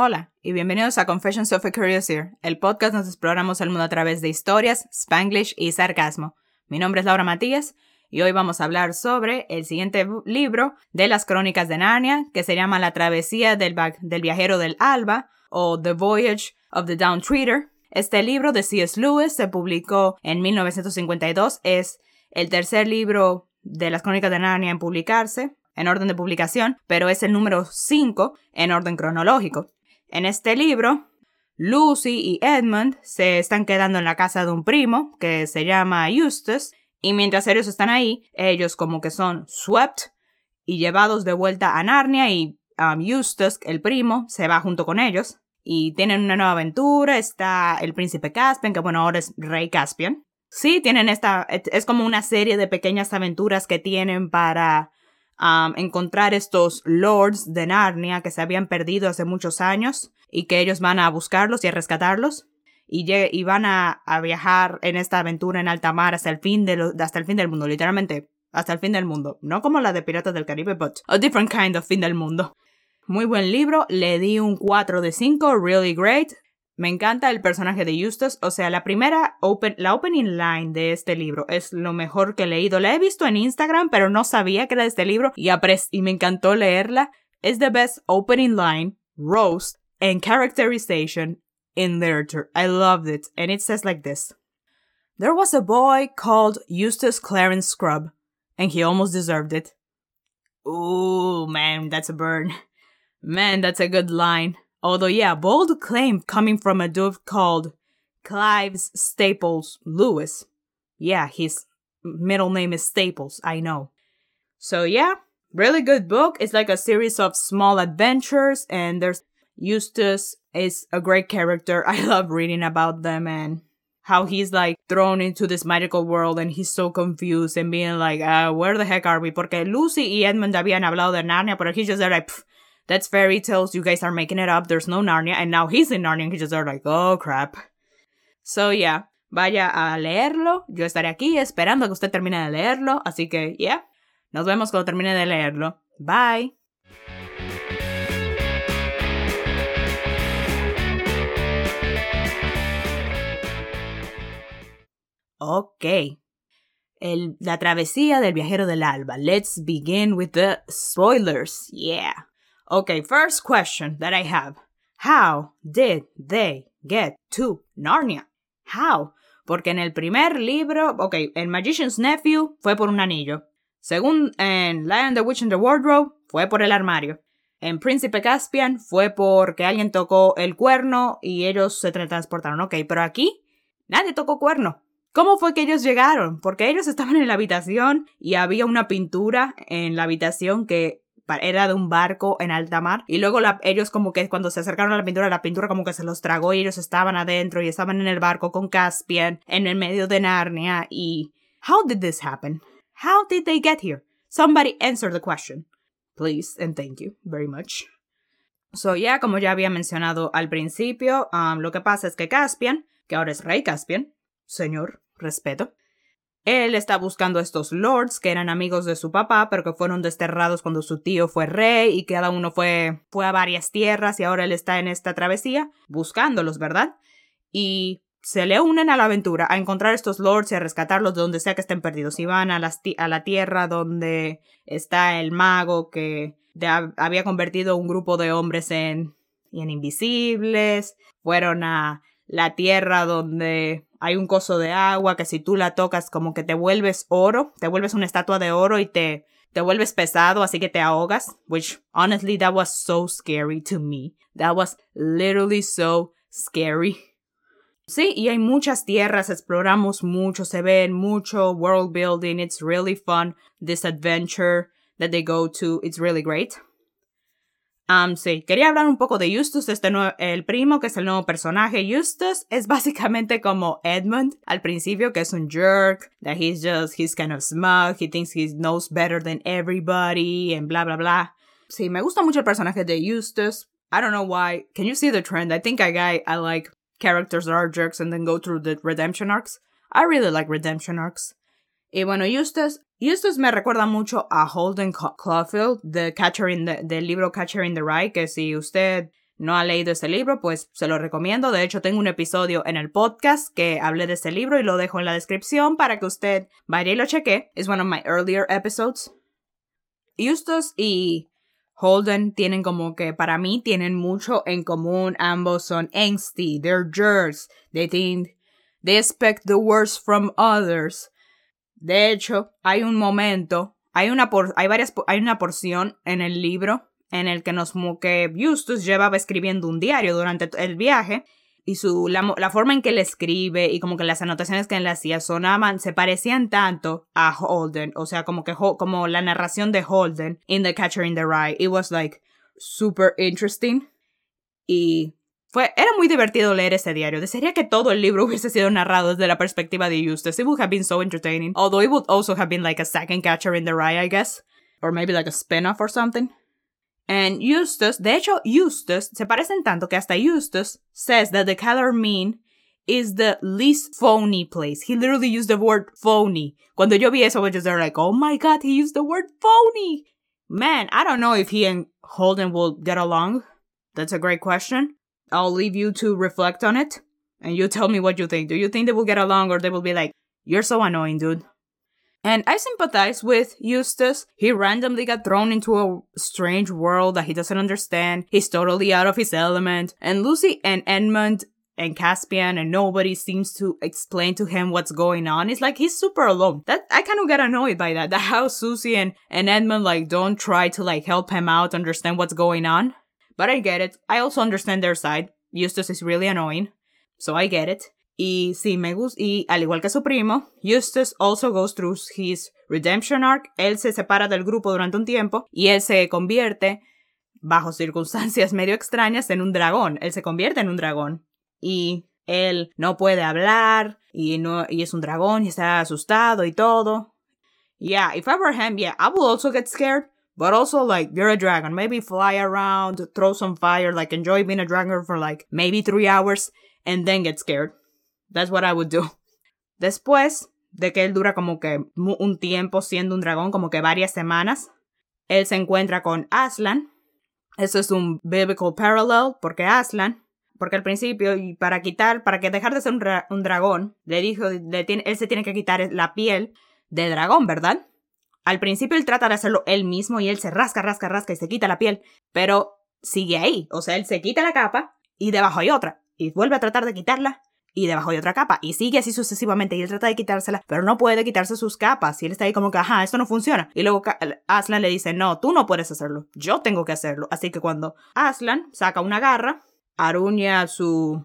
Hola y bienvenidos a Confessions of a Curious Ear, el podcast donde exploramos el mundo a través de historias, spanglish y sarcasmo. Mi nombre es Laura Matías y hoy vamos a hablar sobre el siguiente libro de las crónicas de Narnia, que se llama La travesía del, viajero del alba o The Voyage of the Down Treader. Este libro de C.S. Lewis se publicó en 1952, es el tercer libro de las crónicas de Narnia en publicarse en orden de publicación, pero es el número 5 en orden cronológico. En este libro, Lucy y Edmund se están quedando en la casa de un primo que se llama Eustace, y mientras ellos están ahí, ellos como que son swept y llevados de vuelta a Narnia y um, Eustace, el primo, se va junto con ellos y tienen una nueva aventura. Está el príncipe Caspian, que bueno, ahora es rey Caspian. Sí, tienen esta, es como una serie de pequeñas aventuras que tienen para encontrar estos lords de Narnia que se habían perdido hace muchos años y que ellos van a buscarlos y a rescatarlos y, y van a, viajar en esta aventura en alta mar hasta el fin de hasta el fin del mundo, literalmente hasta el fin del mundo, no como la de Piratas del Caribe, but a different kind of fin del mundo. Muy buen libro, le di un 4 de 5, really great. Me encanta el personaje de Eustace, o sea, la primera open, la opening line de este libro es lo mejor que he leído. La he visto en Instagram, pero no sabía que era de este libro y, y me encantó leerla. Es the best opening line, roast, and characterization in literature. I loved it, and it says like this. There was a boy called Eustace Clarence Scrub, and he almost deserved it. Ooh, man, that's a burn. Man, that's a good line. Although, yeah, bold claim coming from a dude called Clives Staples Lewis. Yeah, his middle name is Staples, I know. So, yeah, really good book. It's like a series of small adventures, and there's Eustace is a great character. I love reading about them and how he's like thrown into this magical world and he's so confused and being like, uh, where the heck are we? Porque Lucy y Edmund habían hablado de Narnia, but he's just there like, that's fairy tales. You guys are making it up. There's no Narnia. And now he's in Narnia and he just are like, oh crap. So yeah, vaya a leerlo. Yo estaré aquí esperando que usted termine de leerlo. Así que, yeah. Nos vemos cuando termine de leerlo. Bye. Ok. El, la travesía del viajero del alba. Let's begin with the spoilers. Yeah. Okay, first question that I have. How did they get to Narnia? How? Porque en el primer libro, ok, en Magician's Nephew fue por un anillo. Según en Lion the Witch in the Wardrobe, fue por el armario. En Príncipe Caspian fue porque alguien tocó el cuerno y ellos se transportaron. Ok, pero aquí nadie tocó cuerno. ¿Cómo fue que ellos llegaron? Porque ellos estaban en la habitación y había una pintura en la habitación que era de un barco en alta mar y luego ellos como que cuando se acercaron a la pintura la pintura como que se los tragó y ellos estaban adentro y estaban en el barco con Caspian en el medio de Narnia y how did this happen how did they get here somebody answer the question please and thank you very much. So ya como ya había mencionado al principio um, lo que pasa es que Caspian que ahora es rey Caspian señor respeto él está buscando a estos lords que eran amigos de su papá, pero que fueron desterrados cuando su tío fue rey y cada uno fue, fue a varias tierras y ahora él está en esta travesía buscándolos, ¿verdad? Y se le unen a la aventura a encontrar estos lords y a rescatarlos de donde sea que estén perdidos. Y van a, a la tierra donde está el mago que había convertido un grupo de hombres en, en invisibles. Fueron a la tierra donde hay un coso de agua que si tú la tocas como que te vuelves oro, te vuelves una estatua de oro y te, te vuelves pesado, así que te ahogas, which honestly that was so scary to me. That was literally so scary. Sí, y hay muchas tierras, exploramos mucho, se ven mucho world building, it's really fun. This adventure that they go to, it's really great. Um, sí, quería hablar un poco de Eustace, este el primo, que es el nuevo personaje. Eustace es básicamente como Edmund al principio, que es un jerk, that he's just, he's kind of smug, he thinks he knows better than everybody, and bla bla bla. Sí, me gusta mucho el personaje de Eustace. I don't know why. Can you see the trend? I think I, I like characters that are jerks and then go through the redemption arcs. I really like redemption arcs. Y bueno, Eustace, Eustace me recuerda mucho a Holden Caulfield, the Catcher in the, del libro Catcher in the Rye, que si usted no ha leído ese libro, pues se lo recomiendo. De hecho, tengo un episodio en el podcast que hablé de ese libro y lo dejo en la descripción para que usted vaya y lo cheque. Es one of my earlier episodes. Eustace y Holden tienen como que para mí tienen mucho en común. Ambos son angsty, they're jerks, they think they expect the worst from others. De hecho, hay un momento, hay una por, hay varias hay una porción en el libro en el que nos que Eustace llevaba escribiendo un diario durante el viaje y su, la, forma en que él escribe y como que las anotaciones que él hacía sonaban, se parecían tanto a Holden, o sea, como que como la narración de Holden in The Catcher in the Rye. It was like super interesting y fue, era muy divertido leer ese diario. Desearía que todo el libro hubiese sido narrado desde la perspectiva de Eustace. It would have been so entertaining. Although it would also have been like a second Catcher in the Rye, I guess. Or maybe like a spin-off or something. And Eustace, de hecho, Eustace se parecen tanto que hasta Eustace says that the Calormene is the least phony place. He literally used the word phony. Cuando yo vi eso, I was just there like, oh my god, he used the word phony. Man, I don't know if he and Holden will get along. That's a great question. I'll leave you to reflect on it. And you tell me what you think. Do you think they will get along or they will be like, you're so annoying, dude? And I sympathize with Eustace. He randomly got thrown into a strange world that he doesn't understand. He's totally out of his element. And Lucy and Edmund and Caspian and nobody seems to explain to him what's going on. It's like he's super alone. That I kind of get annoyed by that. That how Susie and, and Edmund like don't try to like help him out, understand what's going on. But I get it. I also understand their side. Eustace is really annoying. So I get it. Y sí, me gusta. Y al igual que su primo, Eustace also goes through his redemption arc. Él se separa del grupo durante un tiempo y él se convierte, bajo circunstancias medio extrañas, en un dragón. Él se convierte en un dragón. Y él no puede hablar y, no, y es un dragón y está asustado y todo. Yeah, if I were him, yeah, I would also get scared. But also, like, you're a dragon. Maybe fly around, throw some fire, like, enjoy being a dragon for like maybe three hours, and then get scared. That's what I would do. Después de que él dura como que un tiempo siendo un dragón, como que varias semanas, él se encuentra con Aslan. Eso es un biblical parallel, porque Aslan, porque al principio, y para quitar, para que dejar de ser un, dragón, le dijo, él se tiene que quitar la piel de dragón, ¿verdad? Al principio él trata de hacerlo él mismo y él se rasca, rasca, rasca y se quita la piel, pero sigue ahí. O sea, él se quita la capa y debajo hay otra. Y vuelve a tratar de quitarla y debajo hay otra capa. Y sigue así sucesivamente. Y él trata de quitársela, pero no puede quitarse sus capas. Y él está ahí como que, ajá, esto no funciona. Y luego Aslan le dice, no, tú no puedes hacerlo. Yo tengo que hacerlo. Así que cuando Aslan saca una garra, aruña su,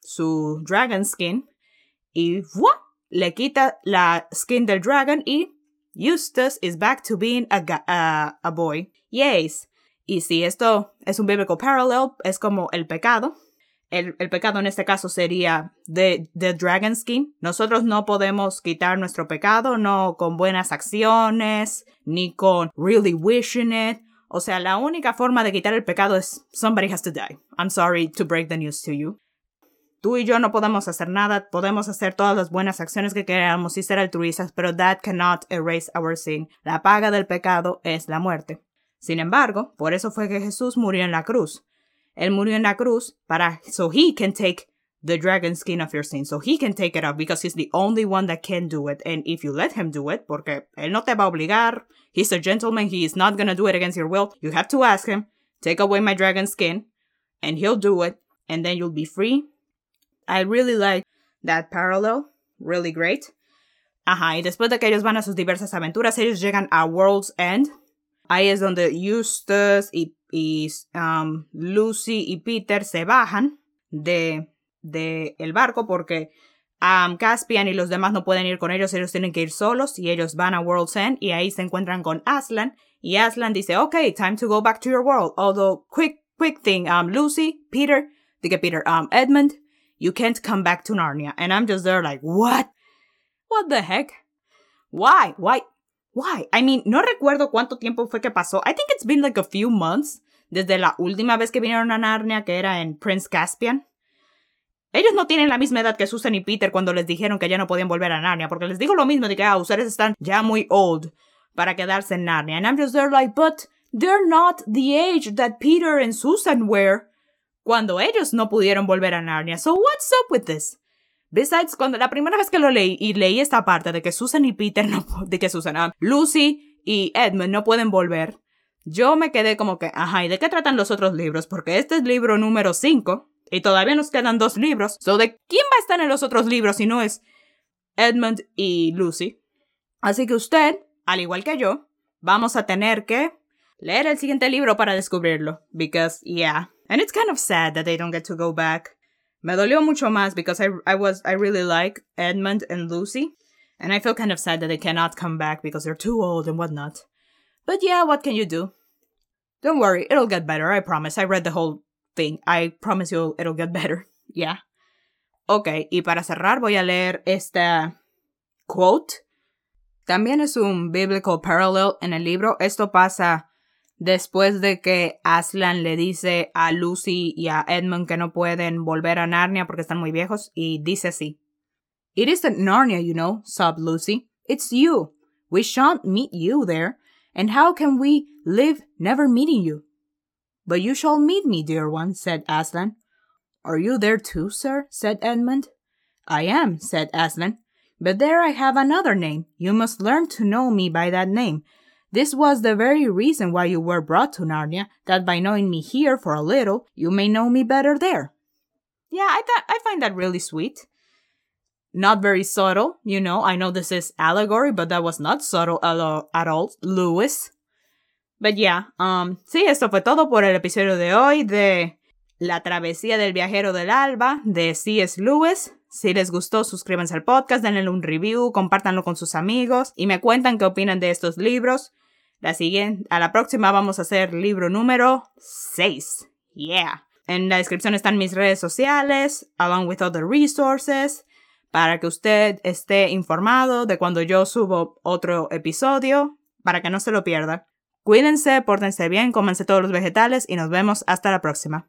su dragon skin y ¡buah! le quita la skin del dragon y Eustace is back to being a, a boy. Yes. Y si esto es un biblical parallel, es como el pecado el, pecado en este caso sería de, de Dragon Skin. Nosotros no podemos quitar nuestro pecado, no con buenas acciones, ni con really wishing it. O sea, la única forma de quitar el pecado es somebody has to die. I'm sorry to break the news to you. Tú y yo no podemos hacer nada, podemos hacer todas las buenas acciones que queramos y ser altruistas, pero that cannot erase our sin. La paga del pecado es la muerte. Sin embargo, por eso fue que Jesús murió en la cruz. Él murió en la cruz para so he can take the dragon skin of your sin. So he can take it off because he's the only one that can do it. And if you let him do it, porque él no te va a obligar, he's a gentleman, he is not gonna do it against your will. You have to ask him, take away my dragon skin, and he'll do it, and then you'll be free. I really like that parallel. Really great. Ajá, y después de que ellos van a sus diversas aventuras, ellos llegan a World's End. Ahí es donde Eustace y um, Lucy y Peter se bajan de, de el barco porque um, Caspian y los demás no pueden ir con ellos, ellos tienen que ir solos y ellos van a World's End y ahí se encuentran con Aslan y Aslan dice, ok, time to go back to your world. Although, quick, quick thing, um, Lucy, Peter, diga Peter, um, Edmund, you can't come back to Narnia. And I'm just there like, what? What the heck? Why? Why? Why? I mean, no recuerdo cuánto tiempo fue que pasó. I think it's been like a few months desde la última vez que vinieron a Narnia, que era en Prince Caspian. Ellos no tienen la misma edad que Susan y Peter cuando les dijeron que ya no podían volver a Narnia, porque les digo lo mismo de que ah, ustedes están ya muy old para quedarse en Narnia. And I'm just there like, but they're not the age that Peter and Susan were cuando ellos no pudieron volver a Narnia. So what's up with this? Besides, cuando la primera vez que lo leí y leí esta parte de que Susan y Peter no, de que Susan, ah, Lucy y Edmund no pueden volver, yo me quedé como que, ajá, ¿y de qué tratan los otros libros? Porque este es libro número 5 y todavía nos quedan dos libros. So, ¿de quién va a estar en los otros libros si no es Edmund y Lucy? Así que usted, al igual que yo, vamos a tener que leer el siguiente libro para descubrirlo. Because, yeah. And it's kind of sad that they don't get to go back. Me dolió mucho más because I, I was I really like Edmund and Lucy, and I feel kind of sad that they cannot come back because they're too old and whatnot. But yeah, what can you do? Don't worry, it'll get better. I promise. I read the whole thing. I promise you it'll get better. Yeah. Ok, y para cerrar voy a leer esta quote. También es un biblical parallel en el libro. Esto pasa después de que Aslan le dice a Lucy y a Edmund que no pueden volver a Narnia porque están muy viejos y dice así. It isn't Narnia, you know, sobbed Lucy. It's you. We shan't meet you there. And how can we live never meeting you? But you shall meet me, dear one, said Aslan. Are you there too, sir? said Edmund. I am, said Aslan. But there I have another name. You must learn to know me by that name, this was the very reason why you were brought to Narnia, that by knowing me here for a little, you may know me better there. Yeah, I thought I find that really sweet. Not very subtle, you know. I know this is allegory, but that was not subtle at all, Lewis. But yeah, um, sí, esto fue todo por el episodio de hoy de La travesía del viajero del alba de C.S. Lewis. Si les gustó, suscríbanse al podcast, denle un review, compártanlo con sus amigos y me cuentan qué opinan de estos libros. La siguiente, a la próxima vamos a hacer libro número 6. Yeah. En la descripción están mis redes sociales, along with other resources, para que usted esté informado de cuando yo subo otro episodio, para que no se lo pierda. Cuídense, pórtense bien, cómense todos los vegetales y nos vemos hasta la próxima.